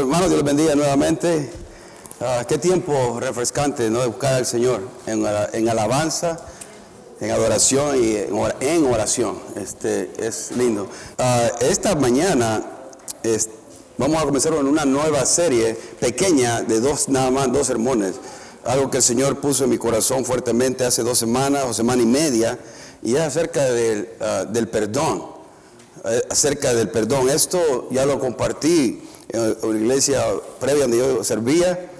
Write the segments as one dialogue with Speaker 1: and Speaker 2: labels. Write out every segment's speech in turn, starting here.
Speaker 1: hermanos, Dios los bendiga nuevamente. Ah, qué tiempo refrescante, ¿no? De buscar al Señor en, en alabanza, en adoración y en oración. Este, es lindo. Ah, esta mañana vamos a comenzar con una nueva serie pequeña de dos, nada más, dos sermones. Algo que el Señor puso en mi corazón fuertemente hace dos semanas o semana y media, y es acerca del, ah, del perdón. Eh, acerca del perdón. Esto ya lo compartí en la iglesia previa donde yo servía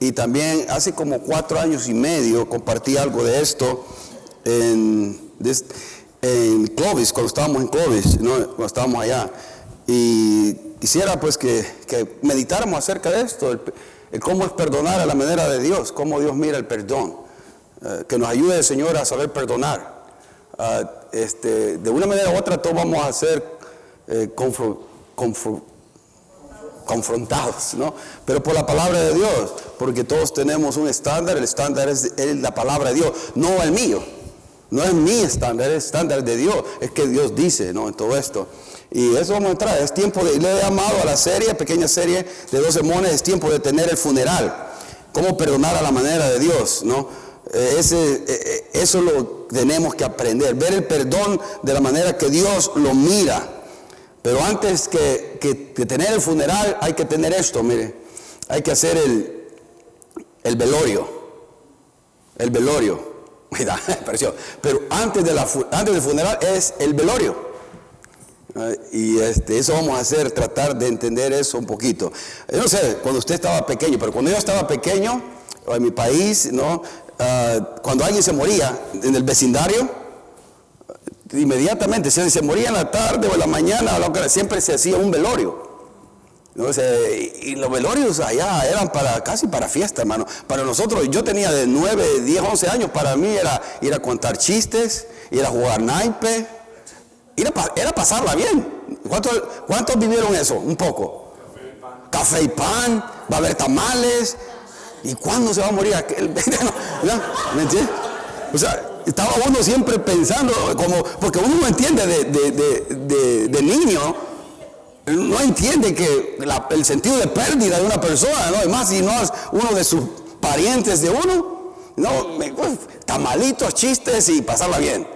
Speaker 1: y también hace como cuatro años y medio compartí algo de esto en, en Clovis, cuando estábamos en Clovis, cuando estábamos allá. Y quisiera pues que, meditáramos acerca de esto, el, cómo es perdonar a la manera de Dios, cómo Dios mira el perdón. Eh, que nos ayude el Señor a saber perdonar. Ah, este, de una manera u otra todos vamos a ser eh, confrontados, ¿no? Pero por la palabra de Dios, porque todos tenemos un estándar, el estándar es, la palabra de Dios, no el mío. No es mi estándar, es el estándar de Dios, es que Dios dice, ¿no? En todo esto. Y eso vamos a entrar, es tiempo de, le he llamado a la serie, pequeña serie de dos sermones, es tiempo de tener el funeral. Cómo perdonar a la manera de Dios, ¿no? Eh, ese, eh, eh, eso lo tenemos que aprender, ver el perdón de la manera que Dios lo mira. Pero antes que, tener el funeral hay que tener esto, mire, hay que hacer el, el velorio, el velorio. Mira, Pero antes, de la, antes del funeral es el velorio. Y este, eso vamos a hacer, tratar de entender eso un poquito. Yo no sé, cuando usted estaba pequeño, pero cuando yo estaba pequeño, en mi país, ¿no? Ah, cuando alguien se moría en el vecindario, inmediatamente, si se moría en la tarde o en la mañana, siempre se hacía un velorio. y los velorios allá eran para casi para fiesta, hermano. Para nosotros, yo tenía de 9, 10, 11 años, para mí era ir a contar chistes, ir a jugar naipe, era pasarla bien. ¿Cuántos, ¿Cuántos vivieron eso? Un poco. Café y pan, va a haber tamales, ¿Y cuándo se va a morir aquel? ¿Me entiendes? O sea, estaba uno siempre pensando, como, porque uno no entiende de, niño, no entiende que el sentido de pérdida de una persona, ¿no? Además, si no es uno de sus parientes de uno, no, pues, tamalitos, chistes y pasarla bien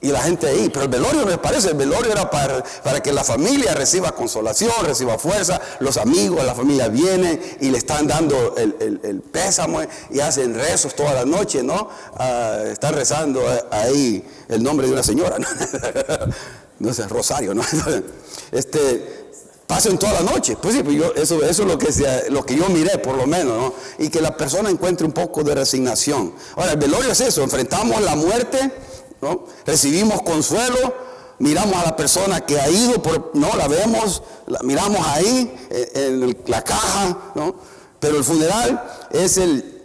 Speaker 1: y la gente ahí. Pero el velorio me parece, el velorio era para, para que la familia reciba consolación, reciba fuerza, los amigos, la familia vienen y le están dando el, el, pésamo y hacen rezos toda la noche, ¿no? Ah, están rezando ahí el nombre de una señora, ¿no? no sé, Rosario, ¿no? Este, pasen toda la noche. Pues sí, pues yo, eso, eso es lo que, lo que yo miré, por lo menos, ¿no? Y que la persona encuentre un poco de resignación. Ahora, el velorio es eso, enfrentamos la muerte Recibimos consuelo, miramos a la persona que ha ido, no, la vemos, la miramos ahí en, la caja, Pero el funeral es el,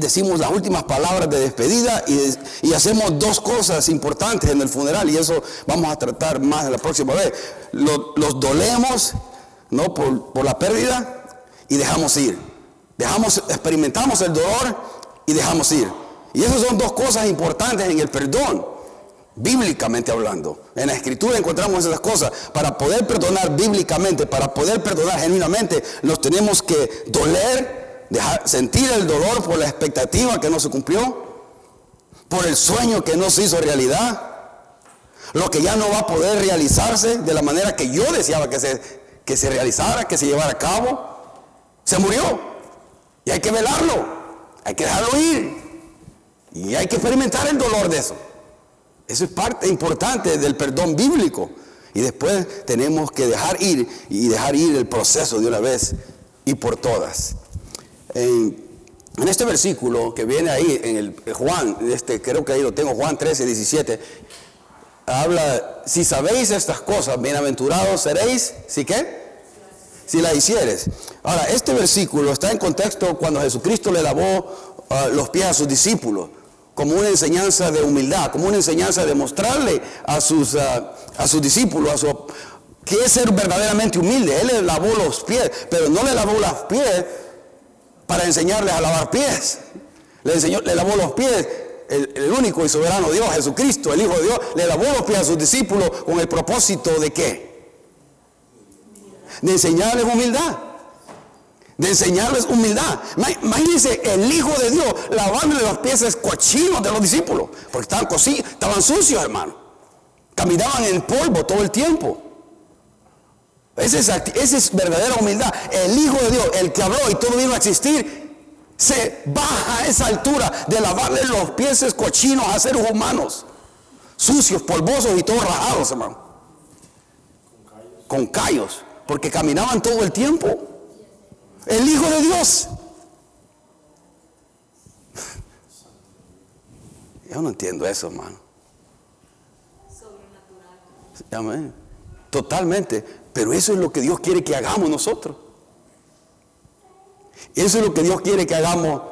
Speaker 1: decimos las últimas palabras de despedida y, hacemos dos cosas importantes en el funeral y eso vamos a tratar más la próxima vez. los dolemos, ¿no? Por, por la pérdida y dejamos ir. Dejamos, experimentamos el dolor y dejamos ir. Y esas son dos cosas importantes en el perdón, bíblicamente hablando. En la escritura encontramos esas cosas. Para poder perdonar bíblicamente, para poder perdonar genuinamente, nos tenemos que doler, sentir el dolor por la expectativa que no se cumplió, por el sueño que no se hizo realidad, lo que ya no va a poder realizarse de la manera que yo deseaba que se, que se realizara, que se llevara a cabo. Se murió. Y hay que velarlo, hay que dejarlo ir. Y hay que experimentar el dolor de eso. Eso es parte importante del perdón bíblico. Y después tenemos que dejar ir y dejar ir el proceso de una vez y por todas. En, este versículo que viene ahí en el Juan, este, creo que ahí lo tengo, Juan 13, 17, habla, si sabéis estas cosas, bienaventurados seréis, ¿sí qué? Si las hicieres. Ahora, este versículo está en contexto cuando Jesucristo le lavó ah, los pies a sus discípulos como una enseñanza de humildad, como una enseñanza de mostrarle a sus, ah, a sus discípulos, a su, que es ser verdaderamente humilde. Él le lavó los pies, pero no le lavó los pies para enseñarles a lavar pies. Le, enseñó, le lavó los pies el, el, único y soberano Dios, Jesucristo, el Hijo de Dios, le lavó los pies a sus discípulos con el propósito de qué? De enseñarles humildad. De enseñarles humildad. Imagínense el Hijo de Dios lavándole los pies cochinos de los discípulos, porque estaban, estaban sucios, hermano. Caminaban en polvo todo el tiempo. Esa es, es verdadera humildad. El Hijo de Dios, el que habló y todo vino a existir, se baja a esa altura de lavarle los pies cochinos a seres humanos, sucios, polvosos y todos rajados, hermano. Con callos, porque caminaban todo el tiempo. El Hijo de Dios. Yo no entiendo eso, hermano. Amén. Totalmente. Pero eso es lo que Dios quiere que hagamos nosotros. Eso es lo que Dios quiere que hagamos,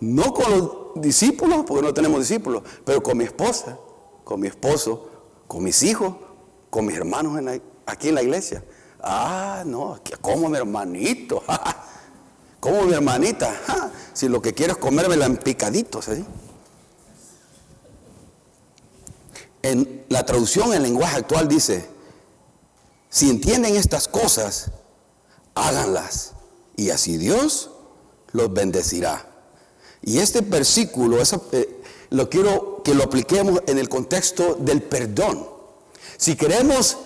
Speaker 1: no con los discípulos, porque no tenemos discípulos, pero con mi esposa, con mi esposo, con mis hijos, con mis hermanos aquí en la iglesia. Ah, no, como mi hermanito, como mi hermanita. Si lo que quiero es comérmela en picaditos, En la traducción en lenguaje actual dice, si entienden estas cosas, háganlas. Y así Dios los bendecirá. Y este versículo eh, lo quiero que lo apliquemos en el contexto del perdón. Si queremos,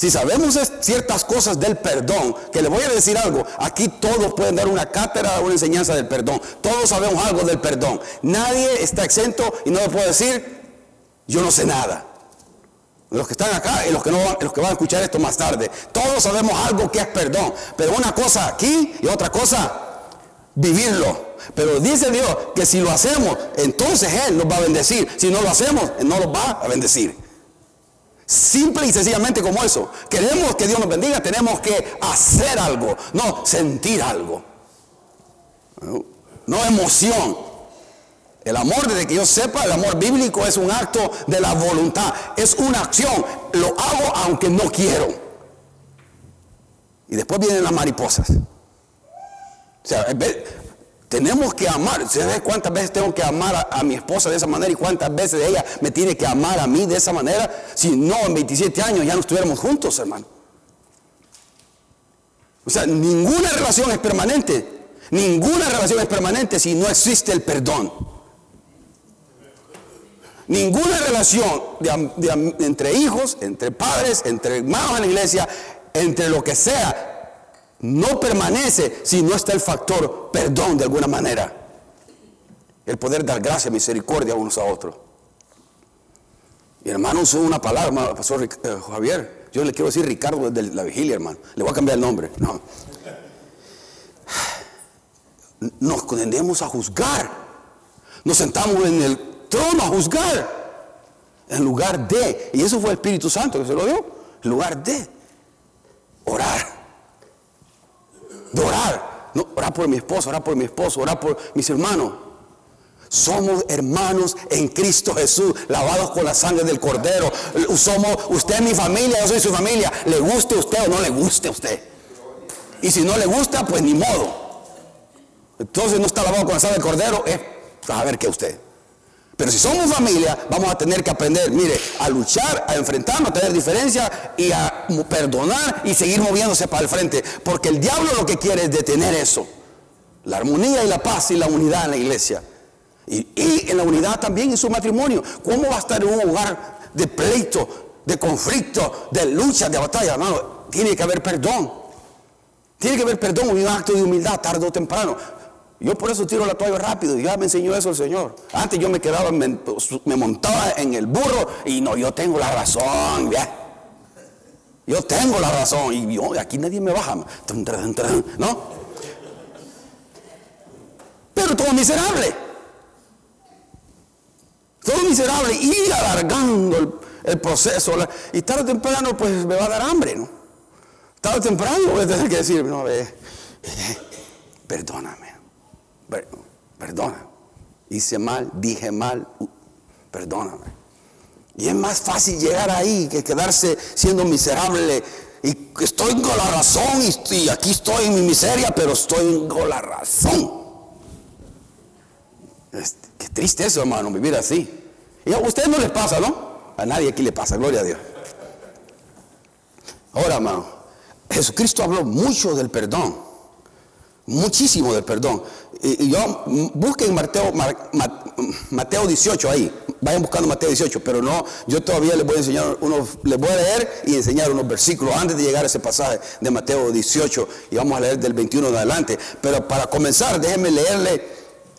Speaker 1: si sabemos ciertas cosas del perdón, que le voy a decir algo, aquí todos pueden dar una cátedra, una enseñanza del perdón. Todos sabemos algo del perdón. Nadie está exento y no le puedo decir, yo no sé nada. Los que están acá y los que, no van, los que van a escuchar esto más tarde. Todos sabemos algo que es perdón. Pero una cosa aquí y otra cosa vivirlo. Pero dice Dios que si lo hacemos, entonces Él nos va a bendecir. Si no lo hacemos, Él no nos va a bendecir. Simple y sencillamente como eso. Queremos que Dios nos bendiga, tenemos que hacer algo, no sentir algo. No emoción. El amor, desde que yo sepa, el amor bíblico es un acto de la voluntad. Es una acción. Lo hago aunque no quiero. Y después vienen las mariposas. Tenemos que amar. ¿Sabes cuántas veces tengo que amar a, mi esposa de esa manera y cuántas veces ella me tiene que amar a mí de esa manera? Si no, en 27 años ya no estuviéramos juntos, hermano. O sea, ninguna relación es permanente. Ninguna relación es permanente si no existe el perdón. Ninguna relación entre hijos, entre padres, entre hermanos en la iglesia, entre lo que sea, no permanece si no está el factor perdón de alguna manera. El poder dar gracia, misericordia unos a otros. Mi hermano usó una palabra, pastor eh, Javier. Yo le quiero decir Ricardo desde la vigilia, hermano. Le voy a cambiar el nombre. No. Nos condenemos a juzgar. Nos sentamos en el trono a juzgar. En lugar de, y eso fue el Espíritu Santo que se lo dio, en lugar de orar de orar. No, orar por mi esposo, orar por mi esposo, orar por mis hermanos. Somos hermanos en Cristo Jesús, lavados con la sangre del Cordero. Somos, usted es mi familia, yo soy su familia. Le guste usted o no le guste a usted. Y si no le gusta, pues ni modo. Entonces no está lavado con la sangre del Cordero, a ver qué usted. Pero si somos familia, vamos a tener que aprender, mire, a luchar, a enfrentarnos, a tener diferencias y a perdonar y seguir moviéndose para el frente. Porque el diablo lo que quiere es detener eso. La armonía y la paz y la unidad en la iglesia. Y, en la unidad también en su matrimonio. ¿Cómo va a estar en un lugar de pleito, de conflicto, de lucha, de batalla? Hermano, tiene que haber perdón. Tiene que haber perdón y un acto de humildad tarde o temprano. Yo por eso tiro la toalla rápido. Ya me enseñó eso el Señor. Antes yo me quedaba, me, montaba en el burro y no, yo tengo la razón. Yo tengo la razón. Y yo, aquí nadie me baja. ¿No? Pero todo miserable. Todo miserable. Y alargando el, proceso. Y tarde o temprano, pues me va a dar hambre, ¿no? Tarde o temprano voy a tener que decir, no, ve, perdóname perdona, hice mal, dije mal, perdóname. Y es más fácil llegar ahí que quedarse siendo miserable. Y estoy con la razón y, aquí estoy en mi miseria, pero estoy con la razón. qué triste eso, hermano, vivir así. Y a ustedes no les pasa, ¿no? A nadie aquí le pasa, gloria a Dios. Ahora, hermano, Jesucristo habló mucho del perdón muchísimo del perdón. Y, yo, busquen Mateo, Mateo 18 ahí, vayan buscando Mateo 18, pero no, yo todavía les voy a enseñar unos, les voy a leer y enseñar unos versículos antes de llegar a ese pasaje de Mateo 18 y vamos a leer del 21 en adelante. Pero para comenzar, déjenme leerle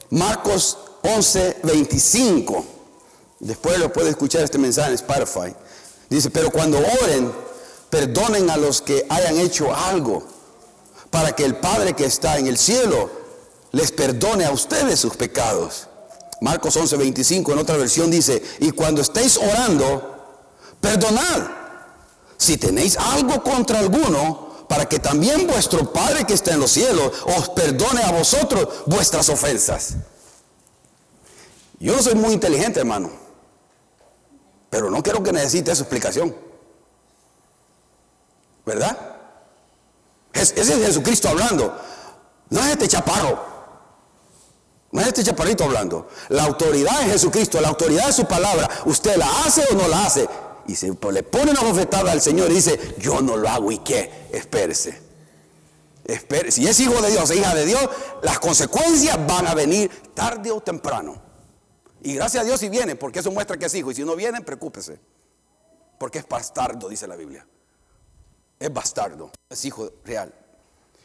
Speaker 1: Marcos 11, 25. Después lo puede escuchar este mensaje en Spotify. Dice, pero cuando oren, perdonen a los que hayan hecho algo para que el Padre que está en el cielo les perdone a ustedes sus pecados. Marcos 11, 25 en otra versión dice, y cuando estéis orando, perdonad si tenéis algo contra alguno, para que también vuestro Padre que está en los cielos os perdone a vosotros vuestras ofensas. Yo no soy muy inteligente, hermano, pero no quiero que necesite esa explicación. ¿Verdad? Ese es Jesucristo hablando. No es este chaparro. No es este chaparrito hablando. La autoridad es Jesucristo. La autoridad es su palabra. ¿Usted la hace o no la hace? Y se le pone una bofetada al Señor y dice, yo no lo hago. ¿Y qué? Espérese. Espérese. Si es hijo de Dios, hija de Dios, las consecuencias van a venir tarde o temprano. Y gracias a Dios si viene, porque eso muestra que es hijo. Y si no viene, preocúpese. Porque es bastardo, dice la Biblia es bastardo, es hijo real.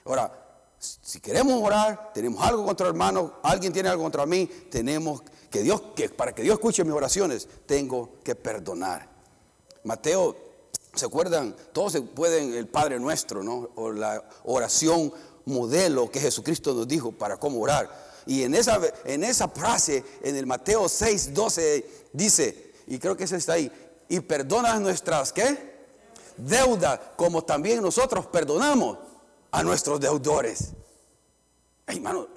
Speaker 1: Ahora, si queremos orar, tenemos algo contra hermano, alguien tiene algo contra mí, tenemos que Dios, que para que Dios escuche mis oraciones, tengo que perdonar. Mateo, ¿se acuerdan? Todos se pueden, el Padre Nuestro, ¿no? O la oración modelo que Jesucristo nos dijo para cómo orar. Y en esa, en esa frase, en el Mateo 6, 12, dice, y creo que ese está ahí, y perdona nuestras, ¿qué? Deuda como también nosotros perdonamos a nuestros deudores. hermano,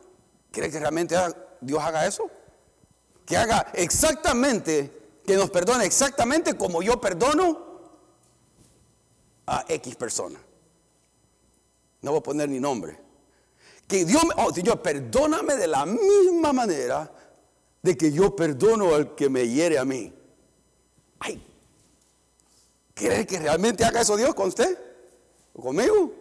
Speaker 1: ¿cree que realmente Dios haga eso? Que haga exactamente, que nos perdone exactamente como yo perdono a X persona. No voy a poner ni nombre. Que Dios, oh Señor, perdóname de la misma manera de que yo perdono al que me hiere a mí. Ay, ¿Cree que realmente haga eso Dios con usted? ¿O conmigo?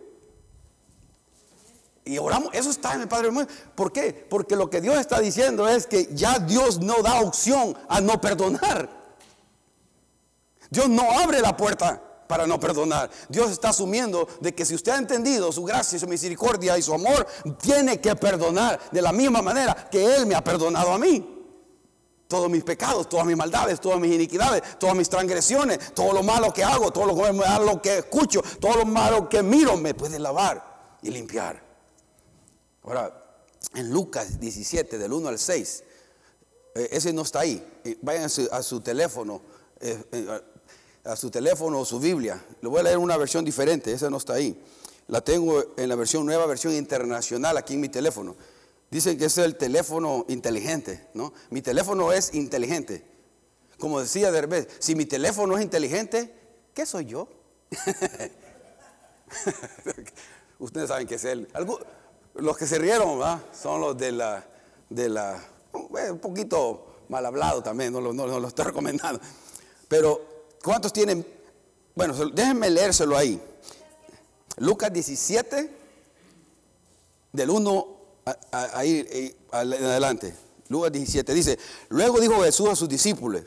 Speaker 1: Y oramos, eso está en el Padre Mundo. ¿Por qué? Porque lo que Dios está diciendo es que ya Dios no da opción a no perdonar. Dios no abre la puerta para no perdonar. Dios está asumiendo de que si usted ha entendido su gracia, su misericordia y su amor, tiene que perdonar de la misma manera que Él me ha perdonado a mí todos mis pecados, todas mis maldades, todas mis iniquidades, todas mis transgresiones, todo lo malo que hago, todo lo malo que escucho, todo lo malo que miro, me puede lavar y limpiar. Ahora, en Lucas 17, del 1 al 6, eh, ese no está ahí. Eh, vayan a su, teléfono, eh, a su teléfono o su Biblia. Le voy a leer una versión diferente, esa no está ahí. La tengo en la versión nueva, versión internacional aquí en mi teléfono. Dicen que es el teléfono inteligente, ¿no? Mi teléfono es inteligente. Como decía Derbez, si mi teléfono es inteligente, ¿qué soy yo? Ustedes saben que es él. los que se rieron son los de la, de la, un poquito mal hablado también, no lo, estoy recomendando. Pero, ¿cuántos tienen? Bueno, déjenme leérselo ahí. Lucas 17, del 1 ahí en adelante, Lucas 17, dice, luego dijo Jesús a sus discípulos,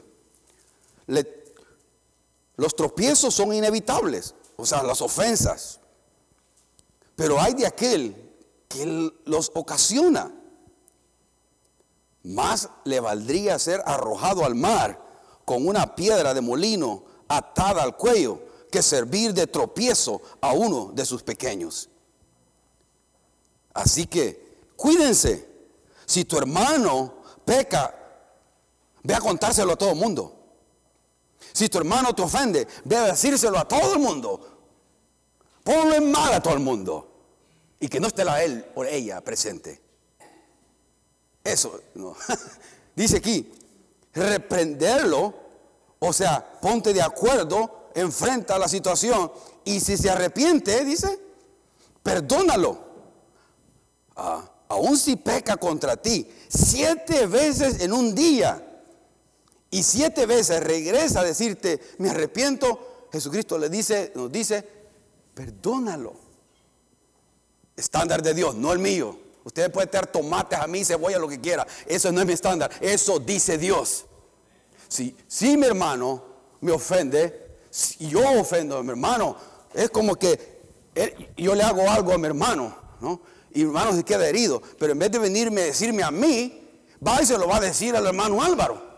Speaker 1: los tropiezos son inevitables, o sea, las ofensas, pero hay de aquel que los ocasiona. Más le valdría ser arrojado al mar con una piedra de molino atada al cuello que servir de tropiezo a uno de sus pequeños. Así que Cuídense. Si tu hermano peca, ve a contárselo a todo el mundo. Si tu hermano te ofende, ve a decírselo a todo el mundo. Ponlo en mal a todo el mundo. Y que no esté la él o ella presente. Eso, no. Dice aquí, reprenderlo, o sea, ponte de acuerdo, enfrenta la situación. Y si se arrepiente, dice, perdónalo. Ah, aun si peca contra ti siete veces en un día y siete veces regresa a decirte, me arrepiento, Jesucristo le dice, nos dice, perdónalo. Estándar de Dios, no el mío. Usted puede tener tomates a mí, cebolla, lo que quiera. Eso no es mi estándar. Eso dice Dios. Si, si mi hermano me ofende, si yo ofendo a mi hermano, es como que yo le hago algo a mi hermano, ¿no? Y hermano se queda herido. Pero en vez de venirme a decirme a mí, va y se lo va a decir al hermano Álvaro.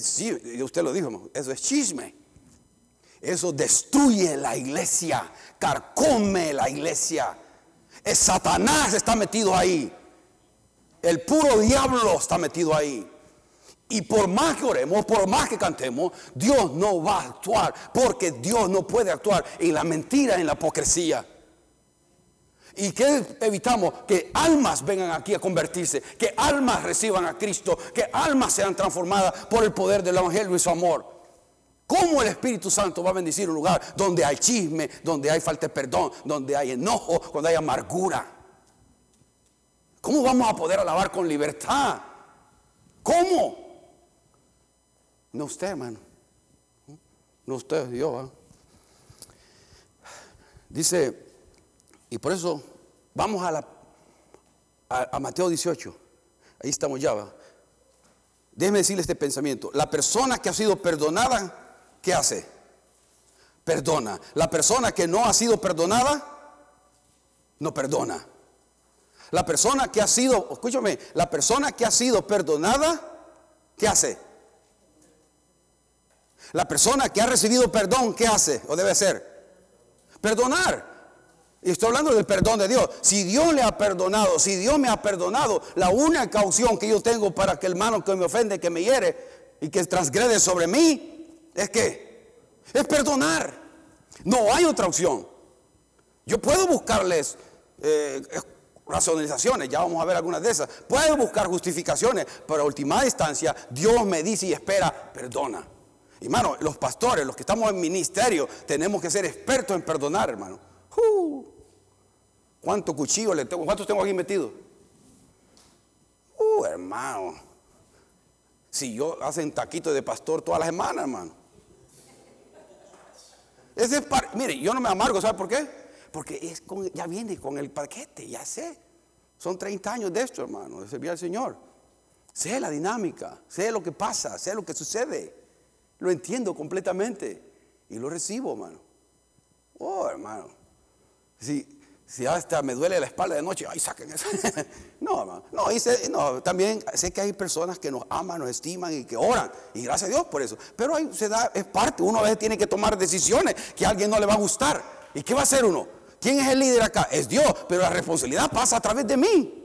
Speaker 1: Sí, usted lo dijo, eso es chisme. Eso destruye la iglesia, carcome la iglesia. Es Satanás está metido ahí. El puro diablo está metido ahí. Y por más que oremos, por más que cantemos, Dios no va a actuar, porque Dios no puede actuar en la mentira, en la hipocresía. ¿Y que evitamos? Que almas vengan aquí a convertirse, que almas reciban a Cristo, que almas sean transformadas por el poder del Evangelio y su amor. ¿Cómo el Espíritu Santo va a bendecir un lugar donde hay chisme, donde hay falta de perdón, donde hay enojo, donde hay amargura? ¿Cómo vamos a poder alabar con libertad? ¿Cómo? No usted, hermano. No usted, Dios. Dice, y por eso vamos a, la, a, Mateo 18. Ahí estamos ya. Déjeme decirle este pensamiento. La persona que ha sido perdonada ¿qué hace? Perdona. La persona que no ha sido perdonada, no perdona. La persona que ha sido, escúchame, la persona que ha sido perdonada, ¿qué hace? La persona que ha recibido perdón, ¿qué hace o debe hacer? Perdonar. Y estoy hablando del perdón de Dios. Si Dios le ha perdonado, si Dios me ha perdonado, la única opción que yo tengo para que el hermano que me ofende, que me hiere y que transgrede sobre mí, es que es perdonar. No hay otra opción. Yo puedo buscarles eh, racionalizaciones, ya vamos a ver algunas de esas. Puedo buscar justificaciones, pero a última instancia Dios me dice y espera, perdona. Hermano, los pastores, los que estamos en ministerio, tenemos que ser expertos en perdonar, hermano. Uh, ¿Cuánto cuchillo le tengo? ¿Cuántos tengo aquí metidos? Uh, hermano. Si yo hacen taquitos de pastor todas las semanas, hermano. Ese mire, yo no me amargo, ¿sabe por qué? Porque es ya viene con el paquete, ya sé. Son 30 años de esto, hermano, de servir al Señor. Sé la dinámica, sé lo que pasa, sé lo que sucede. Lo entiendo completamente y lo recibo, hermano. Oh, hermano. Sí, si hasta me duele la espalda de noche, ay, saquen eso. no, no, no, también sé que hay personas que nos aman, nos estiman y que oran, y gracias a Dios por eso. Pero ahí se da, es parte, uno a veces tiene que tomar decisiones que a alguien no le va a gustar. ¿Y qué va a hacer uno? ¿Quién es el líder acá? Es Dios, pero la responsabilidad pasa a través de mí.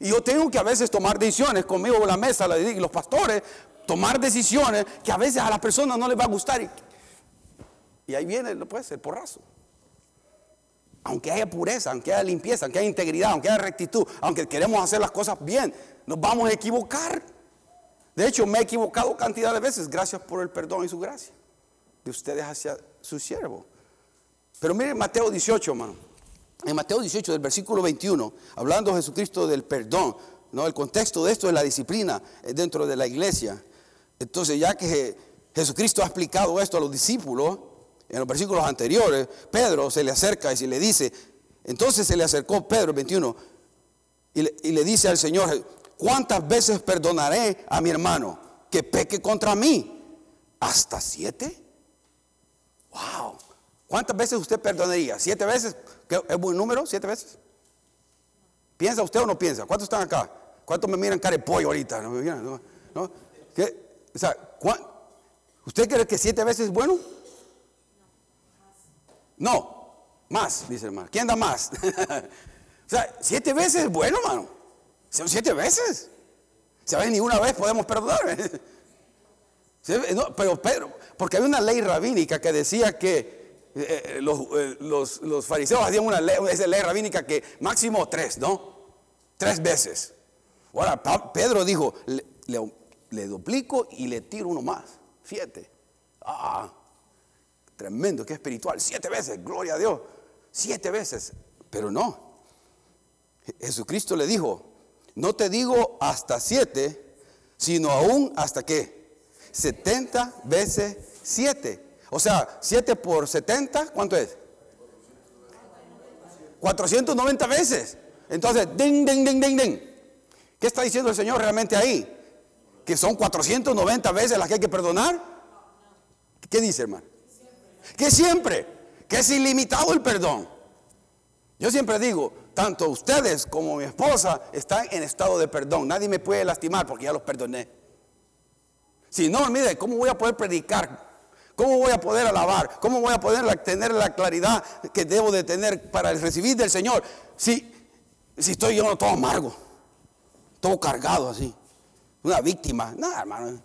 Speaker 1: Y yo tengo que a veces tomar decisiones conmigo la mesa, y los pastores, tomar decisiones que a veces a las personas no les va a gustar. Y, y ahí viene, no puede ser porrazo aunque haya pureza, aunque haya limpieza, aunque haya integridad, aunque haya rectitud, aunque queremos hacer las cosas bien, nos vamos a equivocar. De hecho, me he equivocado cantidad de veces, gracias por el perdón y su gracia de ustedes hacia su siervo. Pero miren Mateo 18, hermano. En Mateo 18, del versículo 21, hablando Jesucristo del perdón, ¿no? el contexto de esto es la disciplina eh, dentro de la iglesia. Entonces, ya que Jesucristo ha explicado esto a los discípulos, en los versículos anteriores, Pedro se le acerca y se le dice, entonces se le acercó Pedro 21 y le, y le dice al Señor, ¿cuántas veces perdonaré a mi hermano que peque contra mí? ¿Hasta siete? Wow. ¿Cuántas veces usted perdonaría? ¿Siete veces? ¿Es buen número? ¿Siete veces? ¿Piensa usted o no piensa? ¿Cuántos están acá? ¿Cuántos me miran cara de pollo ahorita? ¿No? ¿No? O sea, ¿Usted cree que siete veces es bueno? No, más, dice el hermano. ¿Quién da más? o sea, siete veces es bueno, hermano. Son siete veces. ¿Sabes? Ni una vez podemos perdonar. pero Pedro, porque hay una ley rabínica que decía que eh, eh, eh, los, fariseos hacían una ley, esa ley rabínica que máximo tres, ¿no? Tres veces. Ahora, Pedro dijo, le duplico y le tiro uno más. Siete. Ah, Tremendo, que espiritual. Siete veces, gloria a Dios. Siete veces. Pero no. Jesucristo le dijo, no te digo hasta siete, sino aún hasta qué. Setenta veces siete. O sea, 7 por 70, ¿cuánto es? 490 veces. Entonces, ding, ding, ding, ding, ding. ¿Qué está diciendo el Señor realmente ahí? Que son 490 veces las que hay que perdonar. ¿Qué dice, hermano? Que siempre, que es ilimitado el perdón. Yo siempre digo, tanto ustedes como mi esposa están en estado de perdón. Nadie me puede lastimar porque ya los perdoné. Si no, mire, ¿cómo voy a poder predicar? ¿Cómo voy a poder alabar? ¿Cómo voy a poder tener la claridad que debo de tener para recibir del Señor? Si, si estoy yo todo amargo, todo cargado así, una víctima. Nada, hermano.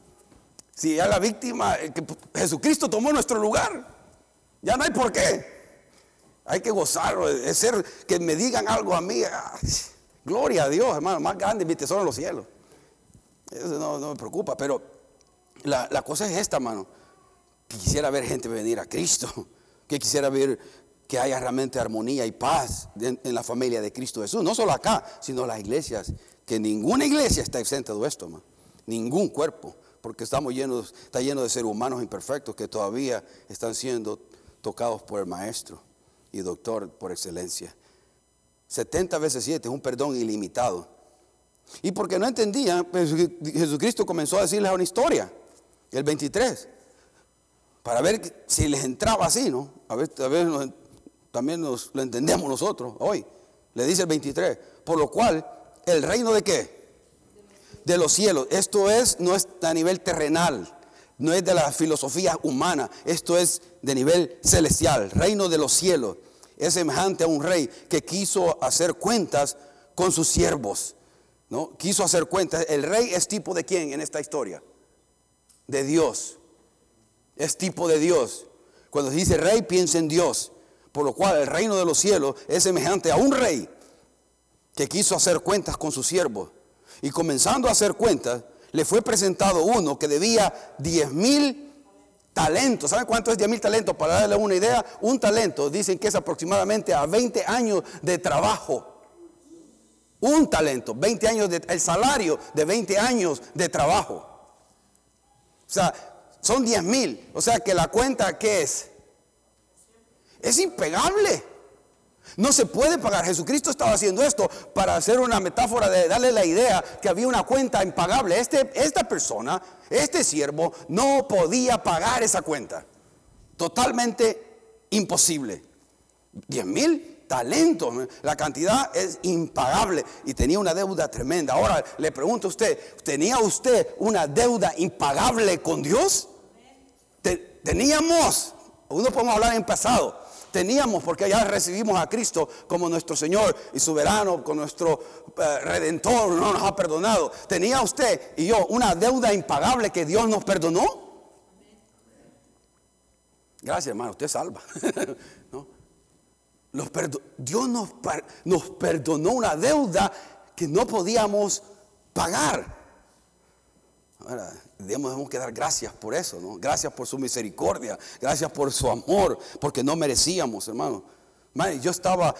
Speaker 1: Si ya la víctima, que Jesucristo tomó nuestro lugar, ya no hay por qué. Hay que gozarlo, es ser que me digan algo a mí. gloria a Dios, hermano, más grande mi tesoro en los cielos. Eso no, me preocupa, pero la, cosa es esta, hermano. Que quisiera ver gente venir a Cristo, que quisiera ver que haya realmente armonía y paz en, la familia de Cristo Jesús. No solo acá, sino las iglesias, que ninguna iglesia está exenta de esto. Ningún cuerpo, porque estamos llenos, está lleno de seres humanos imperfectos que todavía están siendo tocados por el Maestro y doctor por excelencia. 70 veces 7 es un perdón ilimitado. Y porque no entendían, pues, Jesucristo comenzó a decirles una historia, el 23, para ver si les entraba así, ¿no? A ver, también nos, lo entendemos nosotros hoy. Le dice el 23, por lo cual, el reino de qué? De los cielos. Esto es, no es a nivel terrenal, no es de la filosofía humana, esto es de nivel celestial, reino de los cielos. Es semejante a un rey que quiso hacer cuentas con sus siervos. ¿no? Quiso hacer cuentas. El rey es tipo de quién en esta historia? De Dios. Es tipo de Dios. Cuando se dice rey, piensa en Dios. Por lo cual el reino de los cielos es semejante a un rey que quiso hacer cuentas con sus siervos. Y comenzando a hacer cuentas, le fue presentado uno que debía 10 mil talentos. ¿Saben cuánto es 10 mil talentos? Para darle una idea, un talento dicen que es aproximadamente a 20 años de trabajo. Un talento, 20 años de, el salario de 20 años de trabajo. O sea, son 10 mil. O sea que la cuenta, ¿qué es? Es impegable. No se puede pagar. Jesucristo estaba haciendo esto para hacer una metáfora de darle la idea que había una cuenta impagable. Este, esta persona, este siervo, no podía pagar esa cuenta. Totalmente imposible. Diez mil talentos. La cantidad es impagable y tenía una deuda tremenda. Ahora le pregunto a usted, ¿tenía usted una deuda impagable con Dios? Teníamos, uno podemos hablar en pasado teníamos porque ya recibimos a Cristo como nuestro Señor y soberano, con nuestro eh, redentor, no nos ha perdonado. ¿Tenía usted y yo una deuda impagable que Dios nos perdonó? Gracias, hermano, usted salva. Dios nos, nos perdonó una deuda que no podíamos pagar. Ahora, debemos que dar gracias por eso, ¿no? Gracias por su misericordia, gracias por su amor, porque no merecíamos, hermano. yo estaba,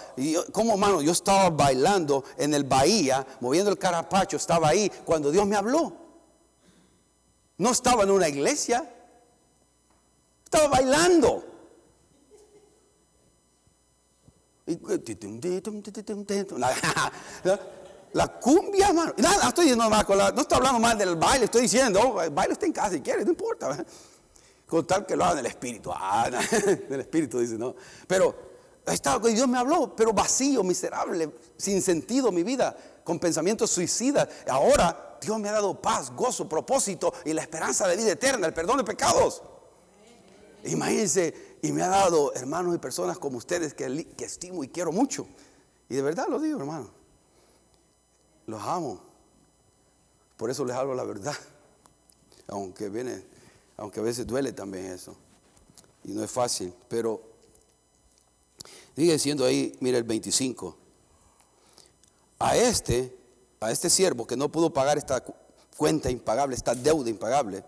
Speaker 1: como hermano, yo estaba bailando en el bahía, moviendo el carapacho, estaba ahí cuando Dios me habló. No estaba en una iglesia, estaba bailando. La cumbia, hermano. Nada, no estoy diciendo más, no estoy hablando más del baile, estoy diciendo, oh, el baile está en casa si quiere, no importa. Con tal que lo haga del espíritu. Ah, del espíritu dice, no. Pero estaba, Dios me habló, pero vacío, miserable, sin sentido mi vida, con pensamientos suicidas. Ahora Dios me ha dado paz, gozo, propósito y la esperanza de vida eterna, el perdón de pecados. Imagínense, y me ha dado hermanos y personas como ustedes que, que estimo y quiero mucho. Y de verdad lo digo, hermano. Los amo. Por eso les hablo la verdad. Aunque viene, aunque a veces duele también eso. Y no es fácil. Pero sigue siendo ahí, mira el 25. A este, a este siervo que no pudo pagar esta cuenta impagable, esta deuda impagable,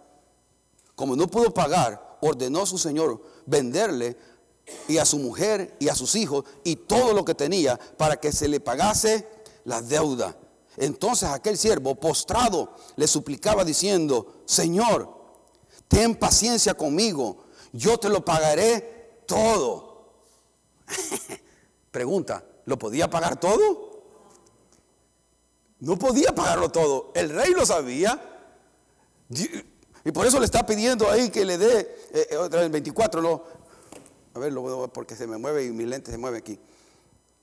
Speaker 1: como no pudo pagar, ordenó a su señor venderle y a su mujer y a sus hijos y todo lo que tenía para que se le pagase la deuda. Entonces aquel siervo postrado le suplicaba diciendo, Señor, ten paciencia conmigo, yo te lo pagaré todo. Pregunta, ¿lo podía pagar todo? No podía pagarlo todo. El rey lo sabía. Y por eso le está pidiendo ahí que le dé, eh, otra vez 24, no. A ver, lo veo porque se me mueve y mi lente se mueve aquí.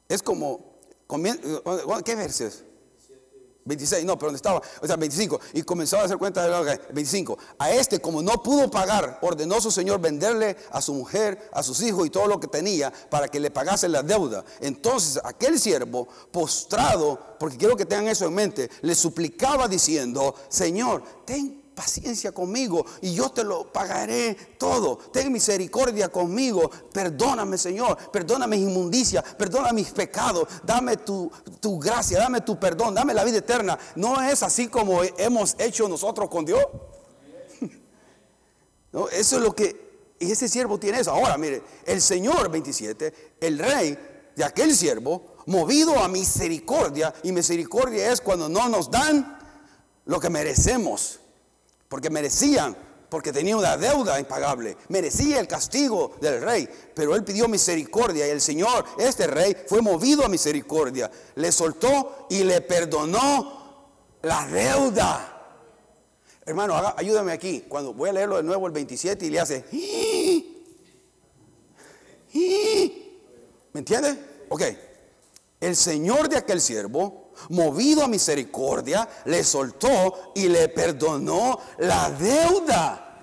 Speaker 1: Es como, ¿qué versos? 26, no, pero donde estaba, o sea, 25. Y comenzó a hacer cuenta de lo 25. A este, como no pudo pagar, ordenó su señor venderle a su mujer, a sus hijos y todo lo que tenía para que le pagase la deuda. Entonces, aquel siervo, postrado, porque quiero que tengan eso en mente, le suplicaba diciendo: Señor, ten paciencia conmigo y yo te lo pagaré todo. Ten misericordia conmigo. Perdóname, Señor. Perdona mis inmundicias. Perdona mis pecados. Dame tu, tu, gracia. Dame tu perdón. Dame la vida eterna. No es así como hemos hecho nosotros con Dios. No, eso es lo que... Y ese siervo tiene eso. Ahora, mire, el Señor 27, el rey de aquel siervo, movido a misericordia, y misericordia es cuando no nos dan lo que merecemos porque merecían, porque tenía una deuda impagable, merecía el castigo del rey, pero él pidió misericordia y el Señor, este rey, fue movido a misericordia, le soltó y le perdonó la deuda. Hermano, ayúdame aquí, cuando voy a leerlo de nuevo el 27 y le hace, ¿me entiende? Ok, el Señor de aquel siervo movido a misericordia, le soltó y le perdonó la deuda.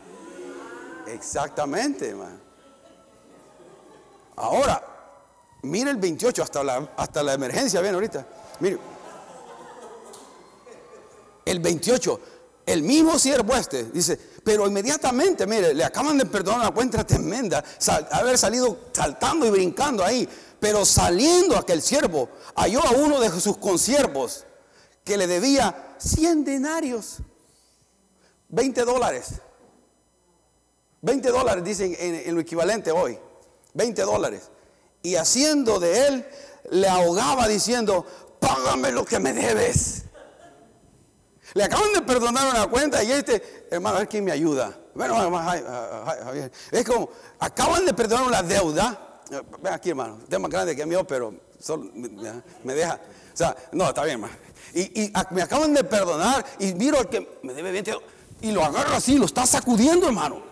Speaker 1: Exactamente, hermano. Ahora, mire el 28, hasta la, hasta la emergencia, bien ahorita. Mire. El 28, el mismo siervo este dice, pero inmediatamente, mire, le acaban de perdonar una cuenta tremenda, haber salido saltando y brincando ahí. Pero saliendo aquel siervo, halló a uno de sus consiervos que le debía 100 denarios, 20 dólares. 20 dólares dicen en, lo equivalente hoy. 20 dólares. Y haciendo de él, le ahogaba diciendo, págame lo que me debes. Le acaban de perdonar una cuenta y este, hermano, a ver quién me ayuda. Bueno, es como, acaban de perdonar la deuda Ven aquí, hermano. Usted es más grande que mío, pero me, deja. O sea, no, está bien, hermano. Y, me acaban de perdonar y miro al que me debe 20 y lo agarro así, lo está sacudiendo, hermano.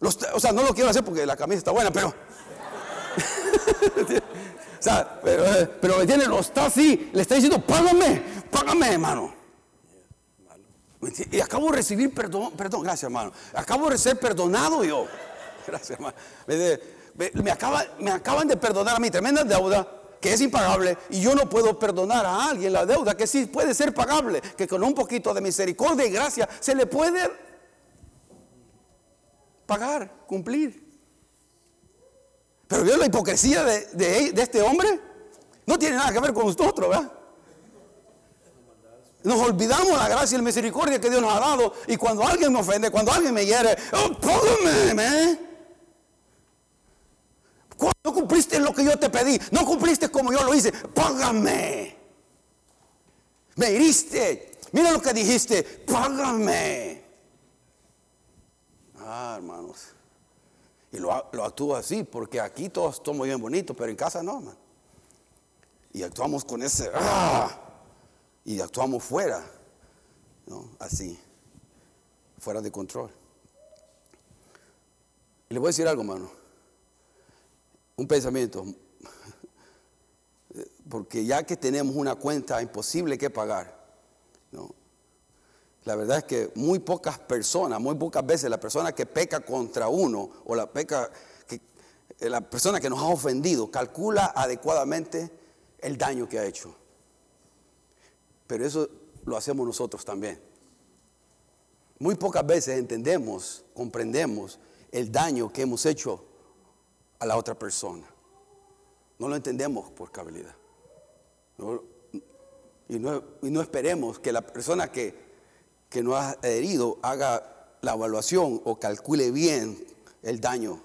Speaker 1: o sea, no lo quiero hacer porque la camisa está buena, pero. o sea, pero, eh, pero me tiene, lo está así, le está diciendo, págame, págame, hermano. Y acabo de recibir perdón, perdón, gracias, hermano. Acabo de ser perdonado yo. Gracias, hermano me, acaba, me acaban de perdonar a mí tremenda deuda que es impagable y yo no puedo perdonar a alguien la deuda que sí puede ser pagable, que con un poquito de misericordia y gracia se le puede pagar, cumplir. Pero vio la hipocresía de, de, este hombre, no tiene nada que ver con nosotros, ¿verdad? Nos olvidamos la gracia y la misericordia que Dios nos ha dado. Y cuando alguien me ofende, cuando alguien me hiere, oh, póngame, cumpliste lo que yo te pedí. No cumpliste como yo lo hice. Págame. Me heriste. Mira lo que dijiste. Págame. Ah, hermanos. Y lo, lo actúo así porque aquí todos estamos bien bonitos, pero en casa no, man. Y actuamos con ese. Ah, y actuamos fuera. Así. Fuera de control. Y le voy a decir algo, hermano un pensamiento, porque ya que tenemos una cuenta imposible que pagar, la verdad es que muy pocas personas, muy pocas veces la persona que peca contra uno o la peca, eh, la persona que nos ha ofendido, calcula adecuadamente el daño que ha hecho. Pero eso lo hacemos nosotros también. Muy pocas veces entendemos, comprendemos el daño que hemos hecho a la otra persona. No lo entendemos por cabalidad. y, no, esperemos que la persona que, que nos ha herido haga la evaluación o calcule bien el daño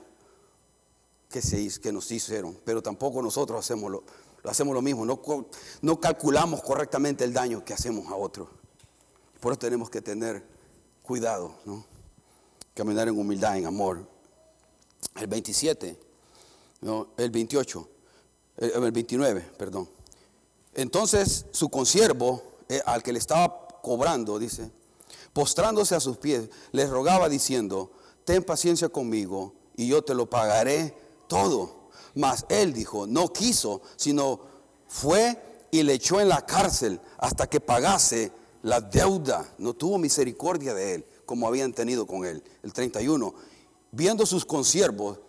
Speaker 1: que, se, que nos hicieron. Pero tampoco nosotros hacemos lo, hacemos lo mismo. No, no calculamos correctamente el daño que hacemos a otro. Por eso tenemos que tener cuidado. ¿no? caminar en humildad, en amor. El 27, no, el 28, el, el 29, perdón. Entonces su consiervo, eh, al que le estaba cobrando, dice, postrándose a sus pies, le rogaba diciendo, ten paciencia conmigo y yo te lo pagaré todo. Mas él dijo, no quiso, sino fue y le echó en la cárcel hasta que pagase la deuda. No tuvo misericordia de él, como habían tenido con él. El 31. Viendo sus consiervos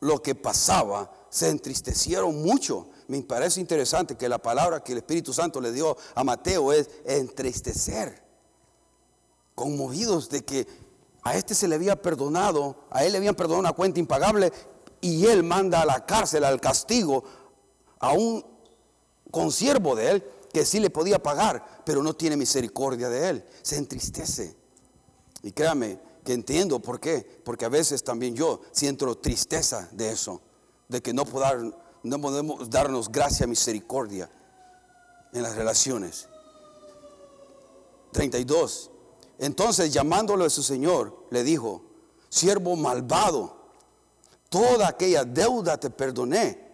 Speaker 1: lo que pasaba, se entristecieron mucho. Me parece interesante que la palabra que el Espíritu Santo le dio a Mateo es entristecer. Conmovidos de que a este se le había perdonado, a él le habían perdonado una cuenta impagable y él manda a la cárcel, al castigo, a un consiervo de él que sí le podía pagar, pero no tiene misericordia de él. Se entristece. Y créame que entiendo por qué. Porque a veces también yo siento tristeza de eso. De que no, no podemos darnos gracia, misericordia en las relaciones. 32. Entonces llamándolo a su señor, le dijo, siervo malvado, toda aquella deuda te perdoné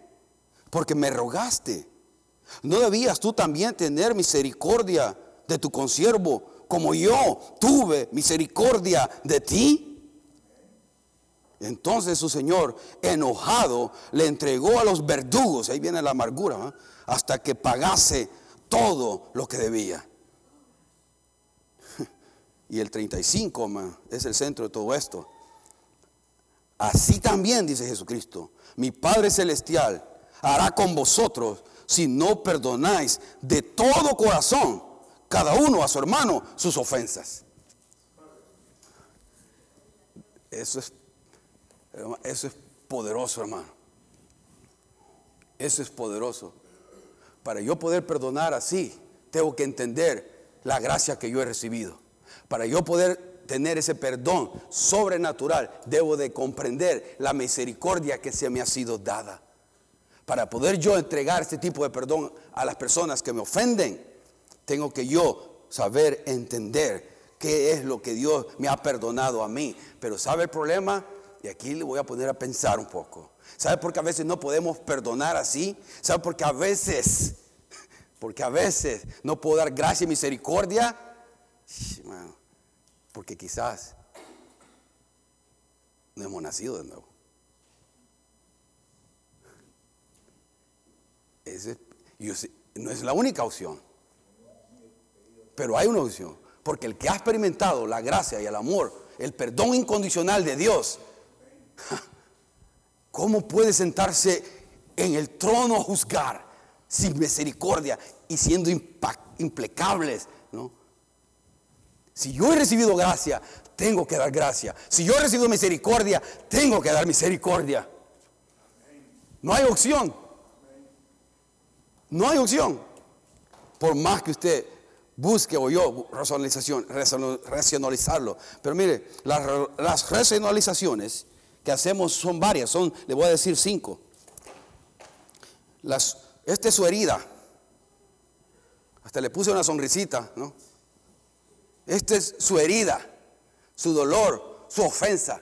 Speaker 1: porque me rogaste. ¿No debías tú también tener misericordia de tu consiervo como yo tuve misericordia de ti? Entonces su señor, enojado, le entregó a los verdugos, ahí viene la amargura, hasta que pagase todo lo que debía. Y el 35 es el centro de todo esto. Así también, dice Jesucristo, mi Padre Celestial hará con vosotros si no perdonáis de todo corazón cada uno a su hermano sus ofensas. Eso es, eso es poderoso, hermano. Eso es poderoso. Para yo poder perdonar así, tengo que entender la gracia que yo he recibido. Para yo poder tener ese perdón sobrenatural, debo de comprender la misericordia que se me ha sido dada para poder yo entregar este tipo de perdón a las personas que me ofenden, tengo que yo saber entender qué es lo que Dios me ha perdonado a mí. Pero ¿sabe el problema? Y aquí le voy a poner a pensar un poco. ¿Sabe por qué a veces no podemos perdonar así? ¿Sabe por qué a veces, porque a veces no puedo dar gracia y misericordia? Porque quizás no hemos nacido de nuevo. no es la única opción. Pero hay una opción. Porque el que ha experimentado la gracia y el amor, el perdón incondicional de Dios, ¿cómo puede sentarse en el trono a juzgar sin misericordia y siendo implacables? ¿no? Si yo he recibido gracia, tengo que dar gracia. Si yo he recibido misericordia, tengo que dar misericordia. No hay opción. No hay opción. Por más que usted busque o yo racionalización, racionalizarlo. Pero mire, las, racionalizaciones que hacemos son varias, son, le voy a decir cinco. Las, esta es su herida. Hasta le puse una sonrisita, ¿no? Esta es su herida, su dolor, su ofensa.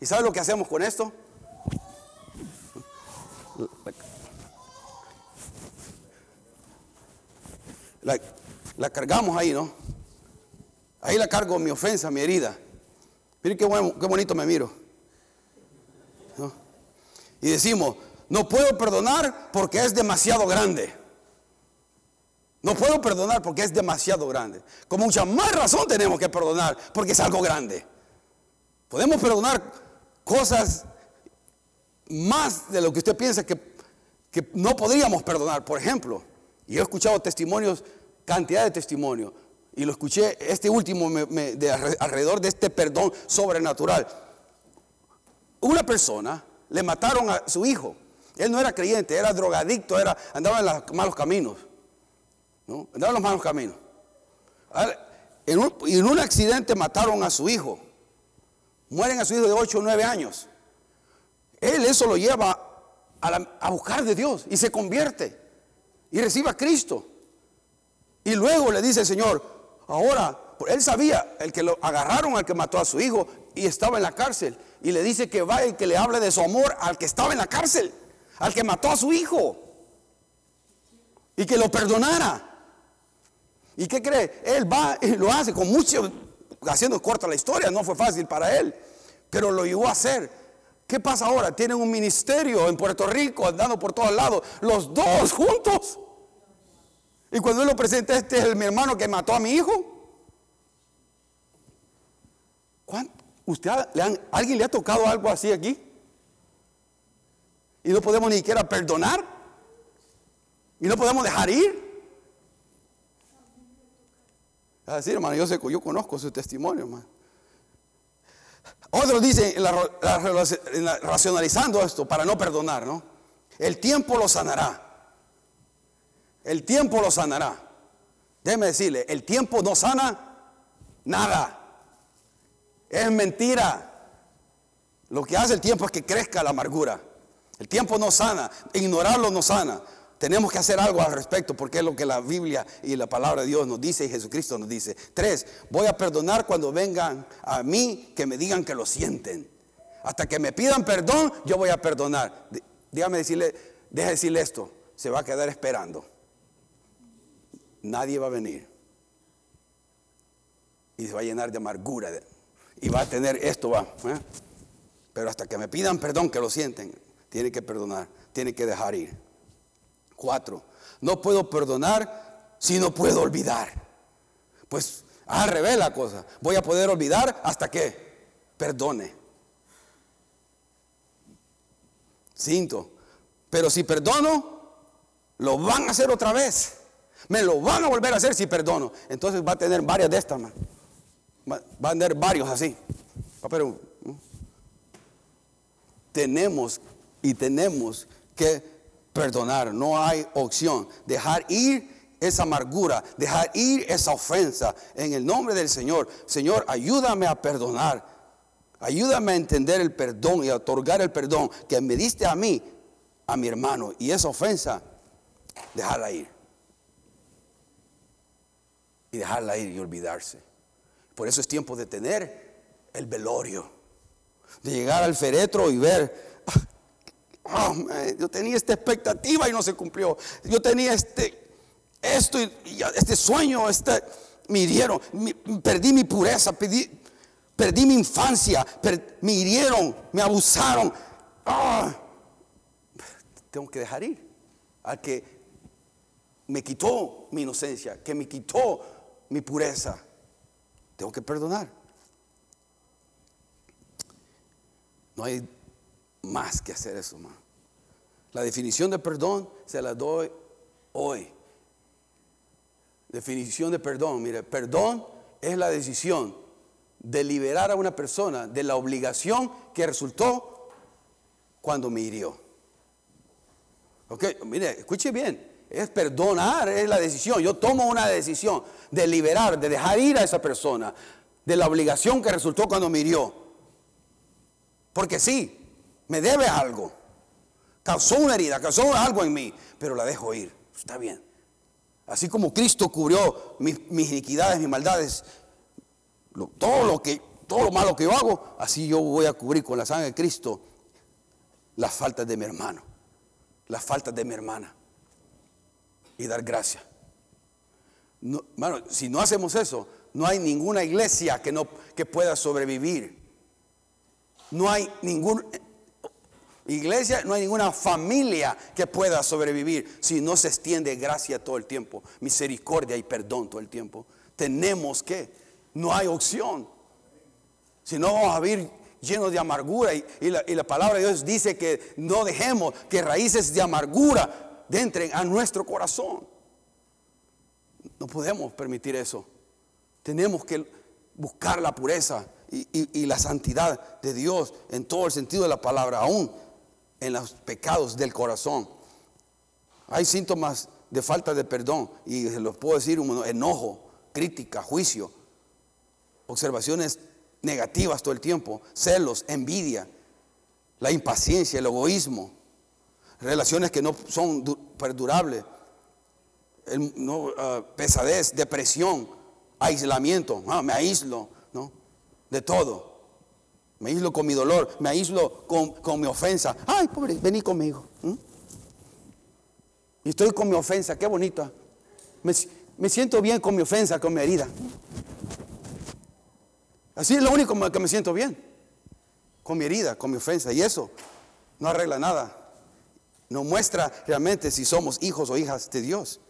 Speaker 1: ¿Y sabe lo que hacemos con esto? La, cargamos ahí, ¿no? Ahí la cargo mi ofensa, mi herida. Miren qué, qué bonito me miro. Y decimos, no puedo perdonar porque es demasiado grande. No puedo perdonar porque es demasiado grande. Con mucha más razón tenemos que perdonar porque es algo grande. Podemos perdonar cosas más de lo que usted piensa que, que no podríamos perdonar. Por ejemplo, y he escuchado testimonios, cantidad de testimonios, y lo escuché, este último, de alrededor de este perdón sobrenatural. Una persona le mataron a su hijo. Él no era creyente, era drogadicto, era, andaba en los malos caminos. ¿no? Andaba en los malos caminos. En un, en un accidente mataron a su hijo. Mueren a su hijo de 8 o 9 años. Él eso lo lleva a, a buscar de Dios y se convierte y reciba a Cristo. Y luego le dice el Señor, ahora, él sabía, el que lo agarraron al que mató a su hijo, y estaba en la cárcel. Y le dice que vaya y que le hable de su amor al que estaba en la cárcel, al que mató a su hijo. Y que lo perdonara. ¿Y qué cree? Él va y lo hace con mucho, haciendo corta la historia, no fue fácil para él, pero lo llevó a hacer. ¿Qué pasa ahora? Tienen un ministerio en Puerto Rico andando por todos lados, los dos juntos. Y cuando él lo presenta, este es mi hermano que mató a mi hijo. ¿Usted ¿Alguien le ha tocado algo así aquí? Y no podemos ni siquiera perdonar. Y no podemos dejar ir. Así, hermano, yo, sé, yo conozco su testimonio, hermano. Otros dicen, racionalizando esto, para no perdonar, ¿no? El tiempo lo sanará. El tiempo lo sanará. Déjeme decirle, el tiempo no sana nada. Es mentira. Lo que hace el tiempo es que crezca la amargura. El tiempo no sana. Ignorarlo no sana. Tenemos que hacer algo al respecto porque es lo que la Biblia y la palabra de Dios nos dice y Jesucristo nos dice. Tres, voy a perdonar cuando vengan a mí que me digan que lo sienten. Hasta que me pidan perdón, yo voy a perdonar. Dígame decirle, deja decirle esto, se va a quedar esperando. Nadie va a venir. Y se va a llenar de amargura. Y va a tener esto, va. ¿eh? Pero hasta que me pidan perdón, que lo sienten, tiene que perdonar, tiene que dejar ir. Cuatro, no puedo perdonar si no puedo olvidar. Pues al revés la cosa. Voy a poder olvidar hasta que perdone. Cinto, pero si perdono, lo van a hacer otra vez. Me lo van a volver a hacer si perdono. Entonces va a tener varias de estas, Va, a tener varios así. Pero, tenemos y tenemos que perdonar, no hay opción. Dejar ir esa amargura, dejar ir esa ofensa en el nombre del Señor. Señor, ayúdame a perdonar. Ayúdame a entender el perdón y a otorgar el perdón que me diste a mí, a mi hermano. Y esa ofensa, dejarla ir. Y dejarla ir y olvidarse. Por eso es tiempo de tener el velorio. De llegar al féretro y ver Oh, yo tenía esta expectativa y no se cumplió. Yo tenía este, esto y, este sueño, este, me hirieron, perdí mi pureza, perdí, perdí mi infancia, me hirieron, me abusaron. Ah, tengo que dejar ir al que me quitó mi inocencia, que me quitó mi pureza. Tengo que perdonar. No hay más que hacer eso, hermano. La definición de perdón se la doy hoy. Definición de perdón, mire, perdón es la decisión de liberar a una persona de la obligación que resultó cuando me hirió. Ok, mire, escuche bien, es perdonar, es la decisión. Yo tomo una decisión de liberar, de dejar ir a esa persona de la obligación que resultó cuando me hirió. Porque sí, me debe algo. Causó una herida, causó algo en mí, pero la dejo ir. Está bien. Así como Cristo cubrió mis, iniquidades, mis maldades, todo lo todo lo malo que yo hago, así yo voy a cubrir con la sangre de Cristo las faltas de mi hermano, las faltas de mi hermana y dar gracias. No, si no hacemos eso, no hay ninguna iglesia que, no, que pueda sobrevivir. No hay ningún Iglesia, no hay ninguna familia que pueda sobrevivir si no se extiende gracia todo el tiempo, misericordia y perdón todo el tiempo. Tenemos que, no hay opción. Si no vamos a vivir llenos de amargura y, y, la, palabra de Dios dice que no dejemos que raíces de amargura entren a nuestro corazón. No podemos permitir eso. Tenemos que buscar la pureza y, y, la santidad de Dios en todo el sentido de la palabra, aún en los pecados del corazón. Hay síntomas de falta de perdón y se los puedo decir, enojo, crítica, juicio, observaciones negativas todo el tiempo, celos, envidia, la impaciencia, el egoísmo, relaciones que no son perdurables, ah, pesadez, depresión, aislamiento, ah, me aíslo, ¿no? De todo. Me aíslo con mi dolor, me aíslo con, mi ofensa. Ay, pobre, vení conmigo. Y estoy con mi ofensa, qué bonito. Me, me, siento bien con mi ofensa, con mi herida. Así es lo único que me siento bien. Con mi herida, con mi ofensa. Y eso no arregla nada. No muestra realmente si somos hijos o hijas de Dios.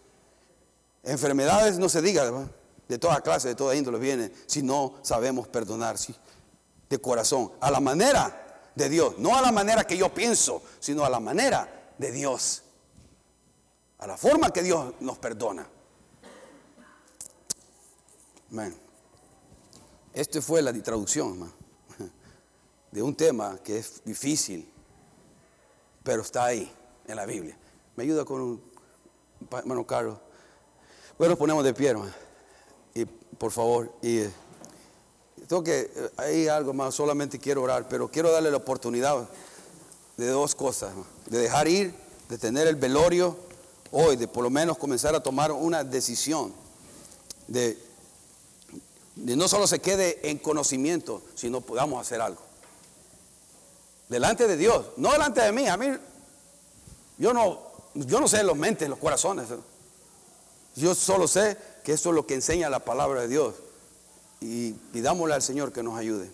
Speaker 1: Enfermedades no se diga, de toda clase, de toda índole viene si no sabemos perdonar ¿sí? de corazón, a la manera de Dios, no a la manera que yo pienso, sino a la manera de Dios, a la forma que Dios nos perdona. Amén. Esta fue la traducción de un tema que es difícil, pero está ahí en la Biblia. ¿Me ayuda con un hermano Carlos? Bueno, ponemos de pie, hermano y por favor, y eh, tengo que, eh, hay algo más, solamente quiero orar, pero quiero darle la oportunidad de dos cosas, de dejar ir, de tener el velorio hoy, de por lo menos comenzar a tomar una decisión, de, de no solo se quede en conocimiento, sino podamos hacer algo. Delante de Dios, no delante de mí, a mí, yo no, yo no sé los mentes, los corazones. Yo solo sé que eso es lo que enseña la palabra de Dios. Y pidámosle al Señor que nos ayude.